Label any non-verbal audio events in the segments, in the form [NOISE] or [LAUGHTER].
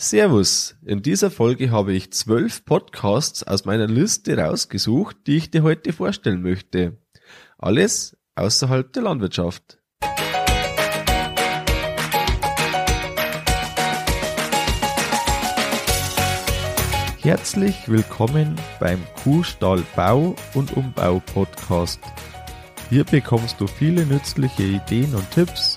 Servus, in dieser Folge habe ich zwölf Podcasts aus meiner Liste rausgesucht, die ich dir heute vorstellen möchte. Alles außerhalb der Landwirtschaft. Herzlich willkommen beim Kuhstall Bau und Umbau Podcast. Hier bekommst du viele nützliche Ideen und Tipps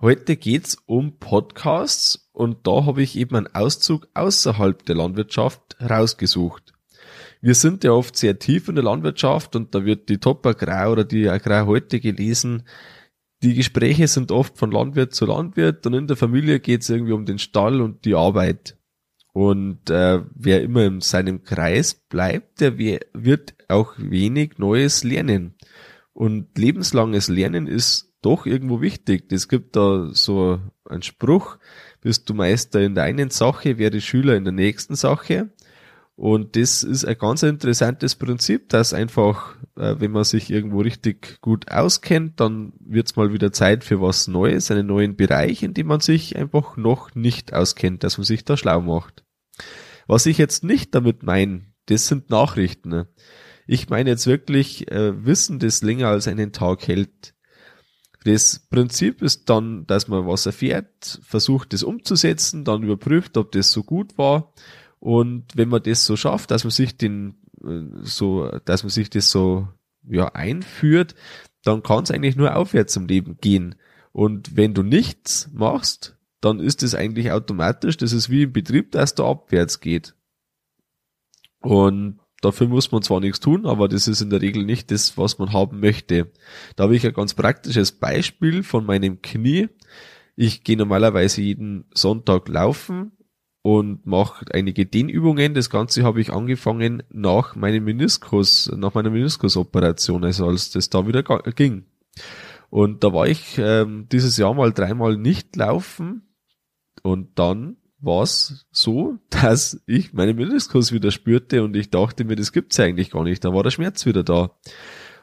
Heute geht's um Podcasts und da habe ich eben einen Auszug außerhalb der Landwirtschaft rausgesucht. Wir sind ja oft sehr tief in der Landwirtschaft und da wird die Top Agrar oder die Agrar heute gelesen. Die Gespräche sind oft von Landwirt zu Landwirt und in der Familie geht's irgendwie um den Stall und die Arbeit. Und äh, wer immer in seinem Kreis bleibt, der wird auch wenig Neues lernen. Und lebenslanges Lernen ist doch irgendwo wichtig. Es gibt da so einen Spruch, bist du Meister in der einen Sache, werde Schüler in der nächsten Sache. Und das ist ein ganz interessantes Prinzip, dass einfach, äh, wenn man sich irgendwo richtig gut auskennt, dann wird es mal wieder Zeit für was Neues, einen neuen Bereich, in dem man sich einfach noch nicht auskennt, dass man sich da schlau macht. Was ich jetzt nicht damit meine, das sind Nachrichten. Ich meine jetzt wirklich äh, Wissen, das länger als einen Tag hält. Das Prinzip ist dann, dass man was erfährt, versucht das umzusetzen, dann überprüft, ob das so gut war. Und wenn man das so schafft, dass man sich den, äh, so, dass man sich das so, ja, einführt, dann kann es eigentlich nur aufwärts im Leben gehen. Und wenn du nichts machst, dann ist es eigentlich automatisch, das ist wie im Betrieb, dass da abwärts geht. Und Dafür muss man zwar nichts tun, aber das ist in der Regel nicht das, was man haben möchte. Da habe ich ein ganz praktisches Beispiel von meinem Knie. Ich gehe normalerweise jeden Sonntag laufen und mache einige Dehnübungen. Das Ganze habe ich angefangen nach meinem Meniskus, nach meiner Meniskusoperation, also als das da wieder ging. Und da war ich ähm, dieses Jahr mal dreimal nicht laufen und dann war es so, dass ich meinen Meniskus wieder spürte und ich dachte mir, das gibt's eigentlich gar nicht. Da war der Schmerz wieder da.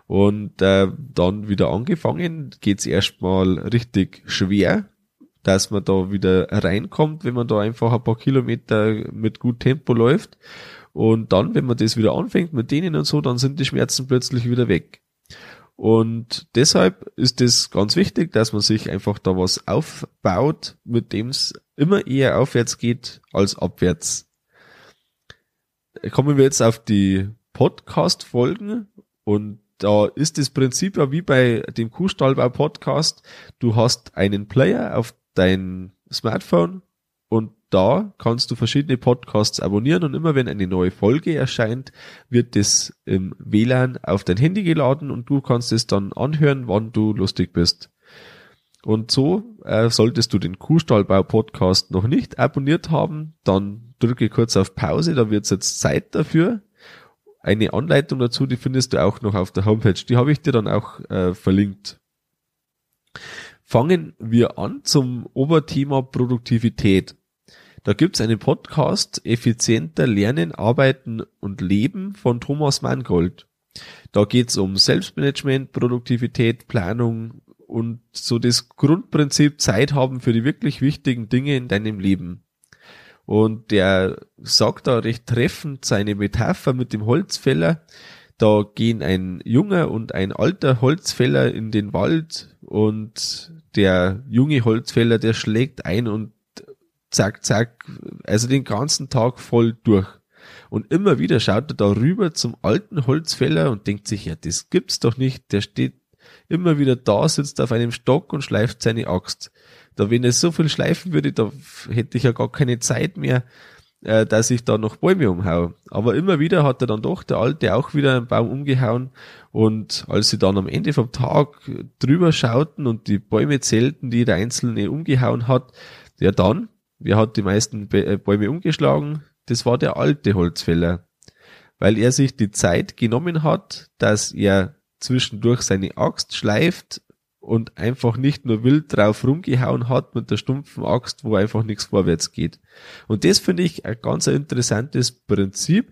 Und äh, dann wieder angefangen, geht's erstmal richtig schwer, dass man da wieder reinkommt, wenn man da einfach ein paar Kilometer mit gut Tempo läuft. Und dann, wenn man das wieder anfängt mit denen und so, dann sind die Schmerzen plötzlich wieder weg. Und deshalb ist es ganz wichtig, dass man sich einfach da was aufbaut, mit dem es immer eher aufwärts geht als abwärts. Kommen wir jetzt auf die Podcast-Folgen und da ist das Prinzip ja wie bei dem Kuhstallbau-Podcast. Du hast einen Player auf dein Smartphone und da kannst du verschiedene Podcasts abonnieren und immer wenn eine neue Folge erscheint, wird das im WLAN auf dein Handy geladen und du kannst es dann anhören, wann du lustig bist. Und so äh, solltest du den Kuhstallbau Podcast noch nicht abonniert haben, dann drücke kurz auf Pause, da wird jetzt Zeit dafür. Eine Anleitung dazu, die findest du auch noch auf der Homepage. Die habe ich dir dann auch äh, verlinkt. Fangen wir an zum Oberthema Produktivität. Da gibt's einen Podcast Effizienter Lernen, Arbeiten und Leben von Thomas Mangold. Da geht's um Selbstmanagement, Produktivität, Planung und so das Grundprinzip Zeit haben für die wirklich wichtigen Dinge in deinem Leben. Und der sagt da recht treffend seine Metapher mit dem Holzfäller. Da gehen ein junger und ein alter Holzfäller in den Wald und der junge Holzfäller, der schlägt ein und zack, zack, also den ganzen Tag voll durch. Und immer wieder schaut er da rüber zum alten Holzfäller und denkt sich, ja, das gibt's doch nicht. Der steht immer wieder da, sitzt auf einem Stock und schleift seine Axt. Da, wenn er so viel schleifen würde, da hätte ich ja gar keine Zeit mehr, äh, dass ich da noch Bäume umhau. Aber immer wieder hat er dann doch, der Alte, auch wieder einen Baum umgehauen. Und als sie dann am Ende vom Tag drüber schauten und die Bäume zählten, die der Einzelne umgehauen hat, ja dann Wer hat die meisten äh, Bäume umgeschlagen? das war der alte Holzfäller, weil er sich die Zeit genommen hat, dass er zwischendurch seine Axt schleift und einfach nicht nur wild drauf rumgehauen hat mit der stumpfen Axt, wo einfach nichts vorwärts geht. Und das finde ich ein ganz interessantes Prinzip,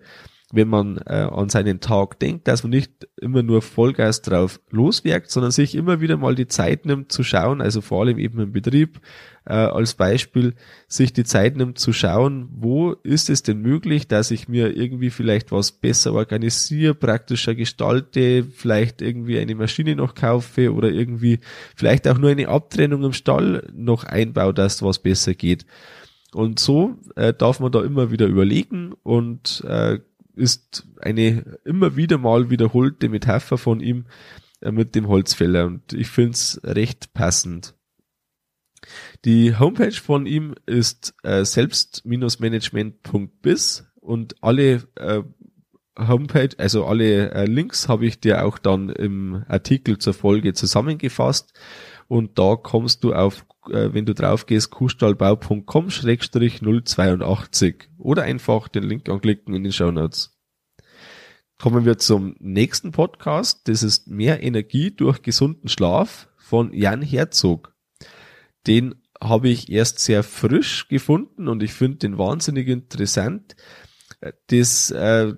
wenn man äh, an seinen Tag denkt, dass man nicht immer nur Vollgas drauf loswerkt, sondern sich immer wieder mal die Zeit nimmt zu schauen, also vor allem eben im Betrieb äh, als Beispiel, sich die Zeit nimmt zu schauen, wo ist es denn möglich, dass ich mir irgendwie vielleicht was besser organisiere, praktischer gestalte, vielleicht irgendwie eine Maschine noch kaufe oder irgendwie vielleicht auch nur eine Abtrennung im Stall noch einbaue, dass was besser geht. Und so äh, darf man da immer wieder überlegen und äh, ist eine immer wieder mal wiederholte Metapher von ihm äh, mit dem Holzfäller und ich finde es recht passend. Die Homepage von ihm ist äh, selbst-management.biz und alle äh, Homepage, also alle äh, Links habe ich dir auch dann im Artikel zur Folge zusammengefasst und da kommst du auf, äh, wenn du drauf gehst, kuhstallbau.com-082 oder einfach den Link anklicken in den Show Notes. Kommen wir zum nächsten Podcast. Das ist Mehr Energie durch gesunden Schlaf von Jan Herzog. Den habe ich erst sehr frisch gefunden und ich finde den wahnsinnig interessant. Das äh,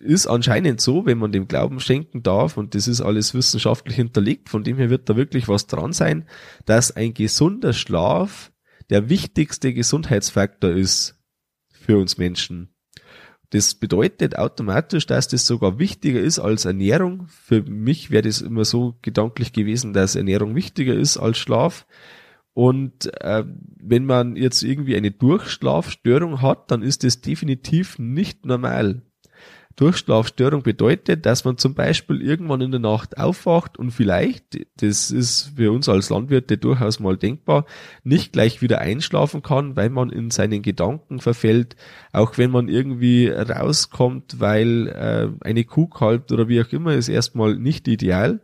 ist anscheinend so, wenn man dem Glauben schenken darf, und das ist alles wissenschaftlich hinterlegt, von dem her wird da wirklich was dran sein, dass ein gesunder Schlaf der wichtigste Gesundheitsfaktor ist für uns Menschen. Das bedeutet automatisch, dass das sogar wichtiger ist als Ernährung. Für mich wäre das immer so gedanklich gewesen, dass Ernährung wichtiger ist als Schlaf. Und äh, wenn man jetzt irgendwie eine Durchschlafstörung hat, dann ist das definitiv nicht normal. Durchschlafstörung bedeutet, dass man zum Beispiel irgendwann in der Nacht aufwacht und vielleicht, das ist für uns als Landwirte durchaus mal denkbar, nicht gleich wieder einschlafen kann, weil man in seinen Gedanken verfällt, auch wenn man irgendwie rauskommt, weil äh, eine Kuh kalbt oder wie auch immer, ist erstmal nicht ideal.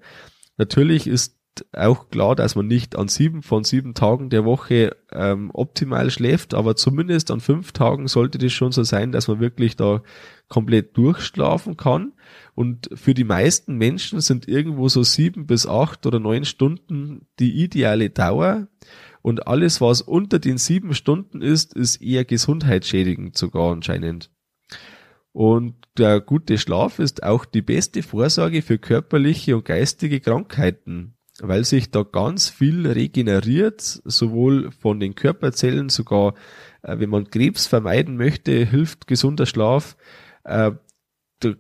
Natürlich ist auch klar, dass man nicht an sieben von sieben Tagen der Woche ähm, optimal schläft, aber zumindest an fünf Tagen sollte das schon so sein, dass man wirklich da komplett durchschlafen kann. Und für die meisten Menschen sind irgendwo so sieben bis acht oder neun Stunden die ideale Dauer. Und alles, was unter den sieben Stunden ist, ist eher gesundheitsschädigend sogar anscheinend. Und der gute Schlaf ist auch die beste Vorsorge für körperliche und geistige Krankheiten weil sich da ganz viel regeneriert, sowohl von den Körperzellen, sogar äh, wenn man Krebs vermeiden möchte, hilft gesunder Schlaf. Äh,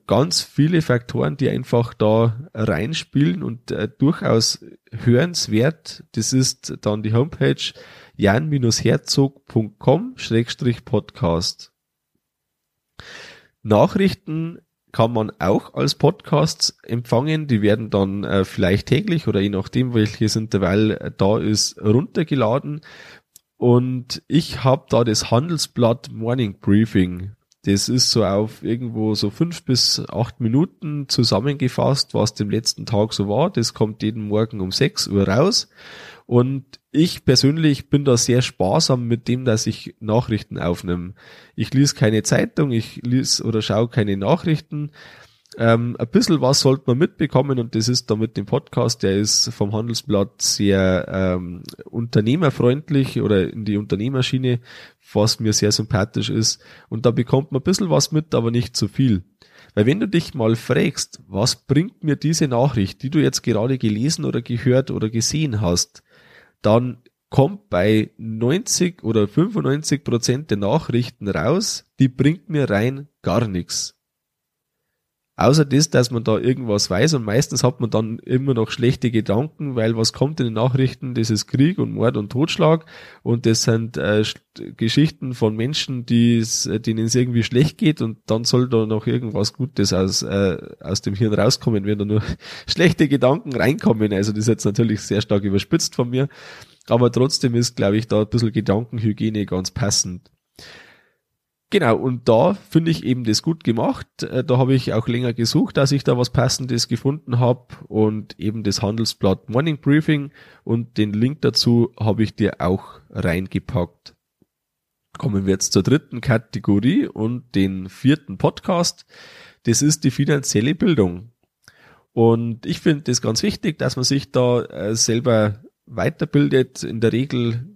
ganz viele Faktoren, die einfach da reinspielen und äh, durchaus hörenswert. Das ist dann die Homepage jan-herzog.com-podcast. Nachrichten kann man auch als Podcasts empfangen. Die werden dann äh, vielleicht täglich oder je nachdem, welches Intervall äh, da ist, runtergeladen. Und ich habe da das Handelsblatt Morning Briefing. Das ist so auf irgendwo so fünf bis acht Minuten zusammengefasst, was dem letzten Tag so war. Das kommt jeden Morgen um sechs Uhr raus. Und ich persönlich bin da sehr sparsam mit dem, dass ich Nachrichten aufnehme. Ich lese keine Zeitung, ich lese oder schaue keine Nachrichten. Ähm, ein bisschen was sollte man mitbekommen und das ist da mit dem Podcast, der ist vom Handelsblatt sehr ähm, unternehmerfreundlich oder in die Unternehmerschiene, was mir sehr sympathisch ist. Und da bekommt man ein bisschen was mit, aber nicht zu viel. Weil wenn du dich mal fragst, was bringt mir diese Nachricht, die du jetzt gerade gelesen oder gehört oder gesehen hast, dann kommt bei 90 oder 95 Prozent der Nachrichten raus, die bringt mir rein gar nichts. Außer das, dass man da irgendwas weiß und meistens hat man dann immer noch schlechte Gedanken, weil was kommt in den Nachrichten, das ist Krieg und Mord und Totschlag und das sind äh, Geschichten von Menschen, die denen es irgendwie schlecht geht und dann soll da noch irgendwas Gutes aus, äh, aus dem Hirn rauskommen, wenn da nur [LAUGHS] schlechte Gedanken reinkommen. Also das ist jetzt natürlich sehr stark überspitzt von mir, aber trotzdem ist, glaube ich, da ein bisschen Gedankenhygiene ganz passend. Genau, und da finde ich eben das gut gemacht. Äh, da habe ich auch länger gesucht, dass ich da was Passendes gefunden habe und eben das Handelsblatt Morning Briefing und den Link dazu habe ich dir auch reingepackt. Kommen wir jetzt zur dritten Kategorie und den vierten Podcast. Das ist die finanzielle Bildung. Und ich finde das ganz wichtig, dass man sich da äh, selber weiterbildet. In der Regel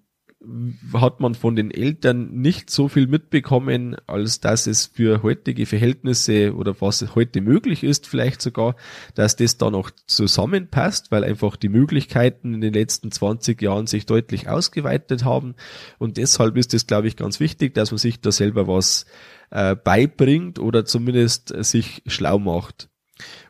hat man von den Eltern nicht so viel mitbekommen, als dass es für heutige Verhältnisse oder was heute möglich ist, vielleicht sogar, dass das da noch zusammenpasst, weil einfach die Möglichkeiten in den letzten 20 Jahren sich deutlich ausgeweitet haben. Und deshalb ist es, glaube ich, ganz wichtig, dass man sich da selber was äh, beibringt oder zumindest sich schlau macht.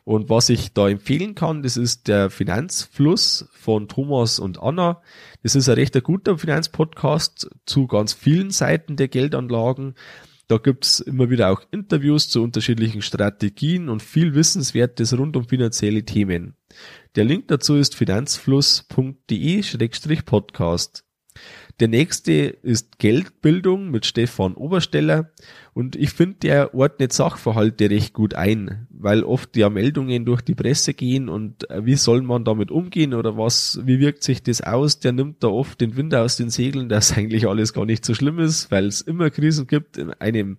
Und was ich da empfehlen kann, das ist der Finanzfluss von Thomas und Anna. Das ist ein recht guter Finanzpodcast zu ganz vielen Seiten der Geldanlagen. Da gibt's immer wieder auch Interviews zu unterschiedlichen Strategien und viel Wissenswertes rund um finanzielle Themen. Der Link dazu ist finanzfluss.de-podcast. Der nächste ist Geldbildung mit Stefan Obersteller und ich finde, der ordnet Sachverhalte recht gut ein, weil oft ja Meldungen durch die Presse gehen und äh, wie soll man damit umgehen oder was, wie wirkt sich das aus? Der nimmt da oft den Wind aus den Segeln, dass [LAUGHS] eigentlich alles gar nicht so schlimm ist, weil es immer Krisen gibt in einem,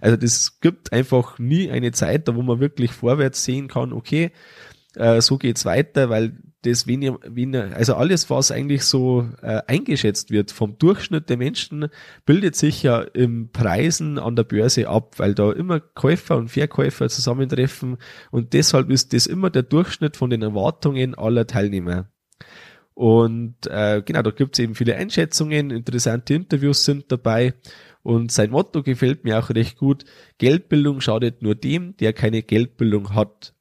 also das gibt einfach nie eine Zeit, da wo man wirklich vorwärts sehen kann, okay, äh, so geht's weiter, weil das weniger, weniger, also alles, was eigentlich so äh, eingeschätzt wird vom Durchschnitt der Menschen, bildet sich ja im Preisen an der Börse ab, weil da immer Käufer und Verkäufer zusammentreffen und deshalb ist das immer der Durchschnitt von den Erwartungen aller Teilnehmer. Und äh, genau, da gibt's eben viele Einschätzungen, interessante Interviews sind dabei und sein Motto gefällt mir auch recht gut. Geldbildung schadet nur dem, der keine Geldbildung hat.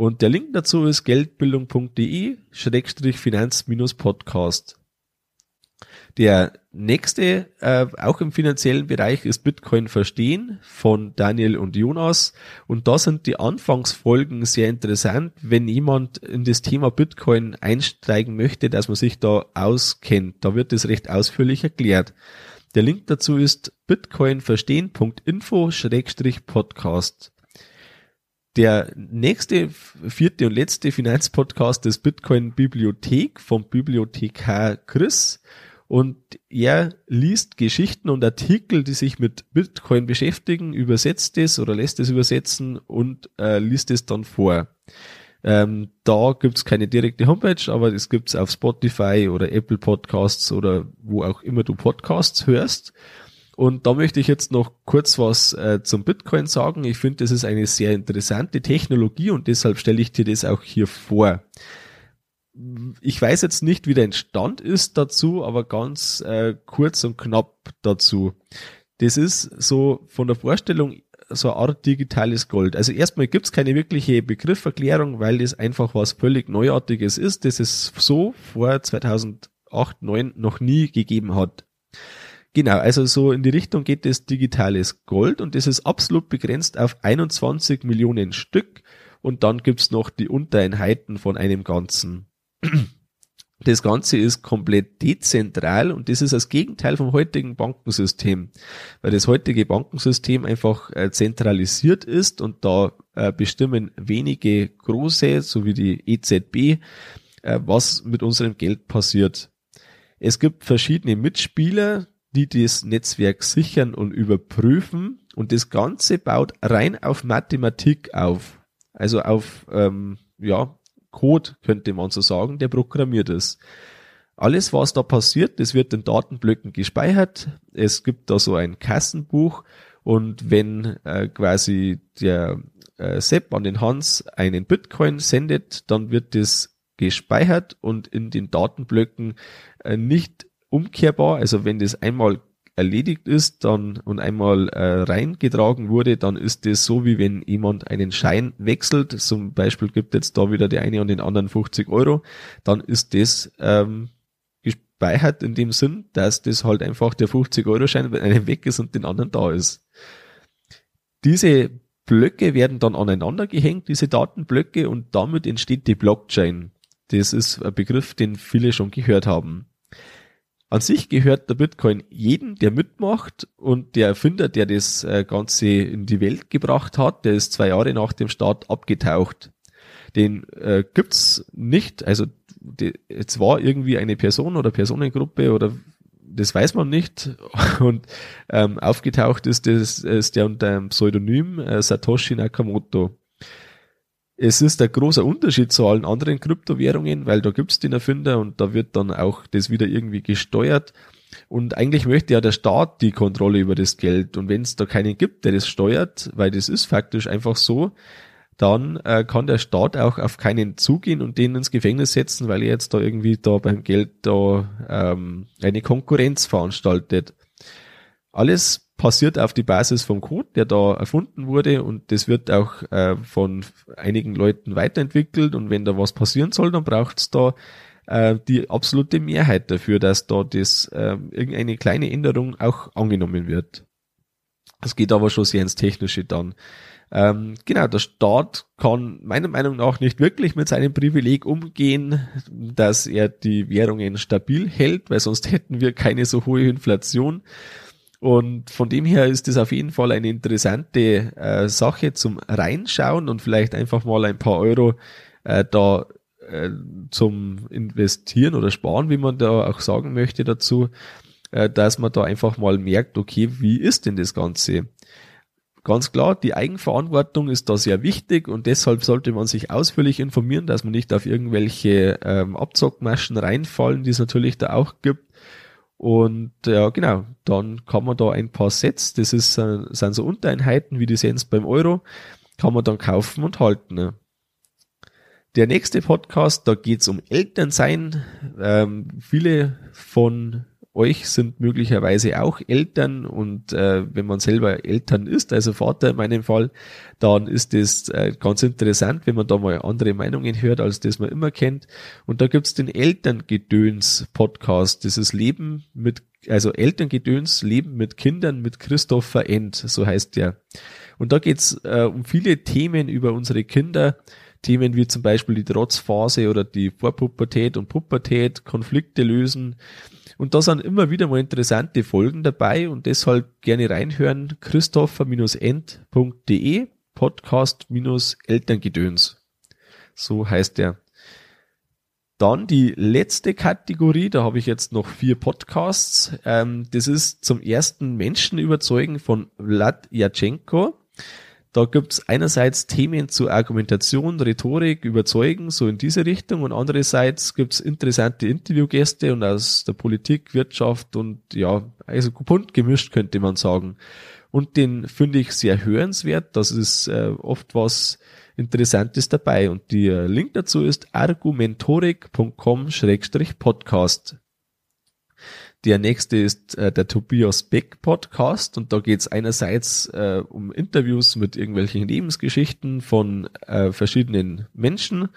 Und der Link dazu ist geldbildung.de-finanz-podcast. Der nächste, äh, auch im finanziellen Bereich, ist Bitcoin verstehen von Daniel und Jonas. Und da sind die Anfangsfolgen sehr interessant, wenn jemand in das Thema Bitcoin einsteigen möchte, dass man sich da auskennt. Da wird es recht ausführlich erklärt. Der Link dazu ist bitcoinverstehen.info-podcast. Der nächste, vierte und letzte Finanzpodcast ist Bitcoin Bibliothek vom Bibliothekar Chris. Und er liest Geschichten und Artikel, die sich mit Bitcoin beschäftigen, übersetzt es oder lässt es übersetzen und äh, liest es dann vor. Ähm, da gibt's keine direkte Homepage, aber es gibt's auf Spotify oder Apple Podcasts oder wo auch immer du Podcasts hörst. Und da möchte ich jetzt noch kurz was äh, zum Bitcoin sagen. Ich finde, das ist eine sehr interessante Technologie und deshalb stelle ich dir das auch hier vor. Ich weiß jetzt nicht, wie dein Stand ist dazu, aber ganz äh, kurz und knapp dazu. Das ist so von der Vorstellung so eine Art digitales Gold. Also erstmal gibt's keine wirkliche Begrifferklärung, weil das einfach was völlig Neuartiges ist, das es so vor 2008, 2009 noch nie gegeben hat. Genau, also so in die Richtung geht das digitales Gold und das ist absolut begrenzt auf 21 Millionen Stück und dann gibt's noch die Untereinheiten von einem Ganzen. [CLEARS THROAT] Das Ganze ist komplett dezentral und das ist das Gegenteil vom heutigen Bankensystem, weil das heutige Bankensystem einfach äh, zentralisiert ist und da äh, bestimmen wenige große, so wie die EZB, äh, was mit unserem Geld passiert. Es gibt verschiedene Mitspieler, die das Netzwerk sichern und überprüfen. Und das Ganze baut rein auf Mathematik auf. Also auf ähm, ja, Code, könnte man so sagen, der programmiert ist. Alles, was da passiert, das wird in Datenblöcken gespeichert. Es gibt da so ein Kassenbuch und wenn äh, quasi der äh, Sepp an den Hans einen Bitcoin sendet, dann wird das gespeichert und in den Datenblöcken äh, nicht umkehrbar. Also wenn das einmal erledigt ist dann und einmal äh, reingetragen wurde, dann ist das so, wie wenn jemand einen Schein wechselt. Zum Beispiel gibt jetzt da wieder der eine und den anderen 50 Euro, dann ist das ähm, gespeichert in dem Sinn, dass das halt einfach der 50 Euro Schein, wenn einem weg ist und den anderen da ist. Diese Blöcke werden dann aneinander gehängt, diese Datenblöcke, und damit entsteht die Blockchain. Das ist ein Begriff, den viele schon gehört haben. An sich gehört der Bitcoin jedem, der mitmacht und der Erfinder, der das äh, Ganze in die Welt gebracht hat, der ist zwei Jahre nach dem Start abgetaucht. Den äh, gibt's nicht, also die, es war irgendwie eine Person oder Personengruppe oder das weiß man nicht. [LAUGHS] Und ähm, aufgetaucht ist, das, ist der unter dem Pseudonym äh, Satoshi Nakamoto. Es ist ein großer Unterschied zu allen anderen Kryptowährungen, weil da gibt's den Erfinder und da wird dann auch das wieder irgendwie gesteuert. Und eigentlich möchte ja der Staat die Kontrolle über das Geld. Und wenn es da keinen gibt, der das steuert, weil das ist faktisch einfach so, dann äh, kann der Staat auch auf keinen zugehen und den ins Gefängnis setzen, weil er jetzt da irgendwie da beim Geld da ähm, eine Konkurrenz veranstaltet. Alles passiert auf die Basis vom Code, der da erfunden wurde und das wird auch äh, von einigen Leuten weiterentwickelt und wenn da was passieren soll, dann braucht es da äh, die absolute Mehrheit dafür, dass da das äh, irgendeine kleine Änderung auch angenommen wird. Es geht aber schon sehr ins Technische dann. Ähm, genau, der Staat kann meiner Meinung nach nicht wirklich mit seinem Privileg umgehen, dass er die Währungen stabil hält, weil sonst hätten wir keine so hohe Inflation. Und von dem her ist es auf jeden Fall eine interessante äh, Sache zum Reinschauen und vielleicht einfach mal ein paar Euro äh, da äh, zum Investieren oder Sparen, wie man da auch sagen möchte dazu, äh, dass man da einfach mal merkt, okay, wie ist denn das Ganze? Ganz klar, die Eigenverantwortung ist da sehr wichtig und deshalb sollte man sich ausführlich informieren, dass man nicht auf irgendwelche ähm, Abzockmaschen reinfallen, die es natürlich da auch gibt. Und ja, genau, dann kann man da ein paar Sets, das ist, äh, sind so Untereinheiten wie die Cents beim Euro, kann man dann kaufen und halten. Ne? Der nächste Podcast, da geht's um Elternsein. Ähm, viele von euch sind möglicherweise auch Eltern und äh, wenn man selber Eltern ist, also Vater in meinem Fall, dann ist es äh, ganz interessant, wenn man da mal andere Meinungen hört, als das man immer kennt. Und da gibt's den Elterngedöns-Podcast, dieses Leben mit, also Elterngedöns, Leben mit Kindern mit Christopher End, so heißt der. Und da geht's äh, um viele Themen über unsere Kinder, Themen wie zum Beispiel die Trotzphase oder die Vorpubertät und Pubertät, Konflikte lösen, und da sind immer wieder mal interessante Folgen dabei und deshalb gerne reinhören. Christopher-end.de Podcast-Elterngedöns. So heißt der. Dann die letzte Kategorie, da habe ich jetzt noch vier Podcasts. Ähm, das ist zum ersten Menschen überzeugen von Vlad Yachenko. Da gibt's einerseits Themen zu Argumentation, Rhetorik, Überzeugen, so in diese Richtung, und andererseits gibt's interessante Interviewgäste und aus der Politik, Wirtschaft und ja, also bunt gemischt könnte man sagen. Und den finde ich sehr hörenswert. Das ist äh, oft was Interessantes dabei. Und der Link dazu ist argumentorik.com-podcast. Der nächste ist äh, der Tobias Beck Podcast und da geht es einerseits äh, um Interviews mit irgendwelchen Lebensgeschichten von äh, verschiedenen Menschen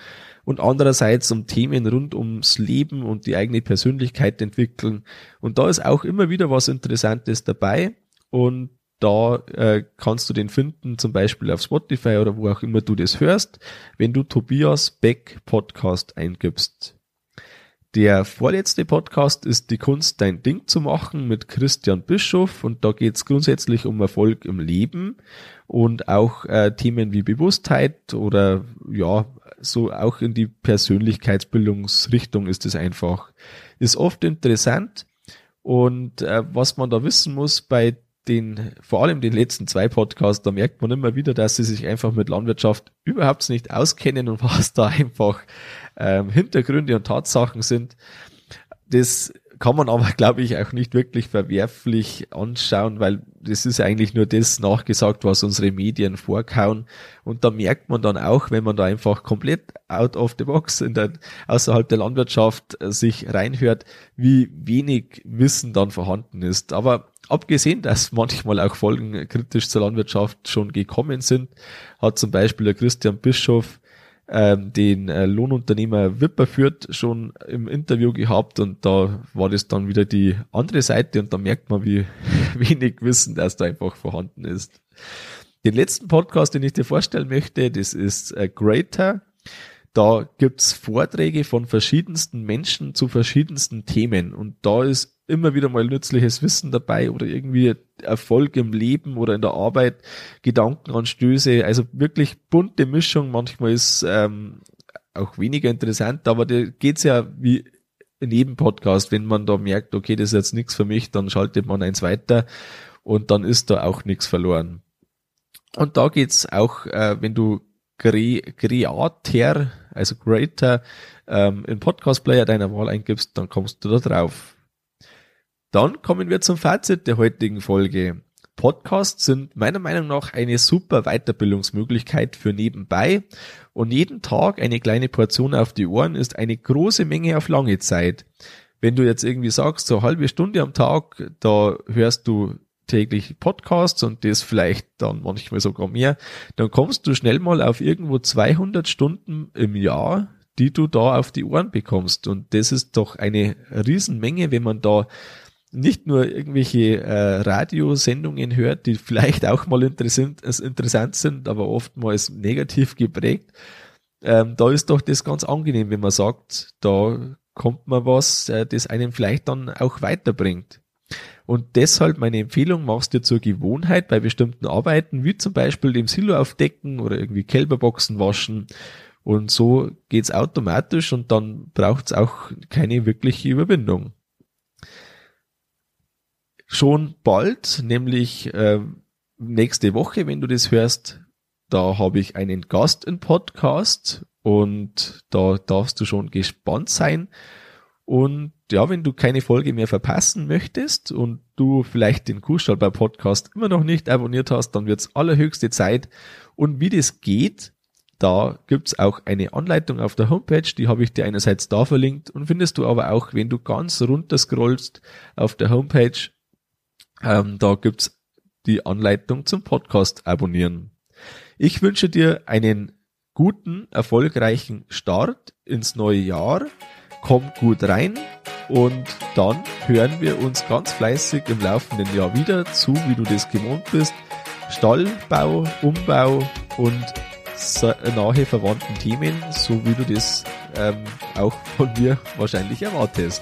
und andererseits um Themen rund ums Leben und die eigene Persönlichkeit entwickeln. Und da ist auch immer wieder was Interessantes dabei und da äh, kannst du den finden, zum Beispiel auf Spotify oder wo auch immer du das hörst, wenn du Tobias Beck Podcast eingibst. Der vorletzte Podcast ist Die Kunst, dein Ding zu machen mit Christian Bischof und da geht es grundsätzlich um Erfolg im Leben und auch äh, Themen wie Bewusstheit oder ja, so auch in die Persönlichkeitsbildungsrichtung ist es einfach. Ist oft interessant und äh, was man da wissen muss bei den, vor allem den letzten zwei Podcasts, da merkt man immer wieder, dass sie sich einfach mit Landwirtschaft überhaupt nicht auskennen und [LAUGHS] was da einfach ähm, Hintergründe und Tatsachen sind. Das kann man aber, [LAUGHS] glaube ich, auch nicht wirklich verwerflich anschauen, weil das ist eigentlich nur das nachgesagt, was unsere Medien vorkauen. Und da merkt man dann auch, wenn man da einfach komplett out of the box in der, außerhalb der Landwirtschaft äh, sich reinhört, wie wenig Wissen dann vorhanden ist. Aber abgesehen, dass [LAUGHS] manchmal auch Folgen kritisch zur Landwirtschaft schon gekommen sind, hat zum Beispiel der Christian Bischof den äh, Lohnunternehmer Wipper führt, schon im Interview gehabt und da war das dann wieder die andere Seite und da merkt man, wie [LAUGHS] wenig Wissen das da einfach vorhanden ist. Den letzten Podcast, den ich dir vorstellen möchte, das ist äh, Greater. Da gibt's Vorträge von verschiedensten Menschen zu verschiedensten Themen und da ist immer wieder mal nützliches Wissen dabei oder irgendwie Erfolg im Leben oder in der Arbeit, Gedankenanstöße, also wirklich bunte Mischung. Manchmal ist ähm, auch weniger interessant, aber da geht's ja wie Nebenpodcast. Wenn man da merkt, okay, das ist jetzt nichts für mich, dann schaltet man eins weiter und dann ist da auch nichts verloren. Und da geht's auch, äh, wenn du Creator, also Creator, ähm, in Podcast Player deiner Wahl eingibst, dann kommst du da drauf. Dann kommen wir zum Fazit der heutigen Folge. Podcasts sind meiner Meinung nach eine super Weiterbildungsmöglichkeit für nebenbei und jeden Tag eine kleine Portion auf die Ohren ist eine große Menge auf lange Zeit. Wenn du jetzt irgendwie sagst, so halbe Stunde am Tag, da hörst du täglich Podcasts und das vielleicht dann manchmal sogar mehr, dann kommst du schnell mal auf irgendwo 200 Stunden im Jahr, die du da auf die Ohren bekommst. Und das ist doch eine Riesenmenge, wenn man da nicht nur irgendwelche äh, Radiosendungen hört, die vielleicht auch mal interessant, interessant sind, aber oftmals negativ geprägt. Ähm, da ist doch das ganz angenehm, wenn man sagt, da kommt man was, äh, das einen vielleicht dann auch weiterbringt. Und deshalb meine Empfehlung, machst dir zur Gewohnheit bei bestimmten Arbeiten, wie zum Beispiel dem Silo aufdecken oder irgendwie Kälberboxen waschen. Und so geht's automatisch und dann braucht's auch keine wirkliche Überwindung. Schon bald, nämlich äh, nächste Woche, wenn du das hörst, da habe ich einen Gast im Podcast und da darfst du schon gespannt sein. Und ja, wenn du keine Folge mehr verpassen möchtest und du vielleicht den Kuhstallbau Podcast immer noch nicht abonniert hast, dann wird's allerhöchste Zeit. Und wie das geht, da gibt's auch eine Anleitung auf der Homepage, die habe ich dir einerseits da verlinkt und findest du aber auch, wenn du ganz runter scrollst auf der Homepage, ähm, da gibt's die Anleitung zum Podcast abonnieren. Ich wünsche dir einen guten, erfolgreichen Start ins neue Jahr komm gut rein und dann hören wir uns ganz fleißig im laufenden Jahr wieder zu, wie du das gewohnt bist. Stallbau, Umbau und nahe verwandten Themen, so wie du das ähm, auch von mir wahrscheinlich erwartest.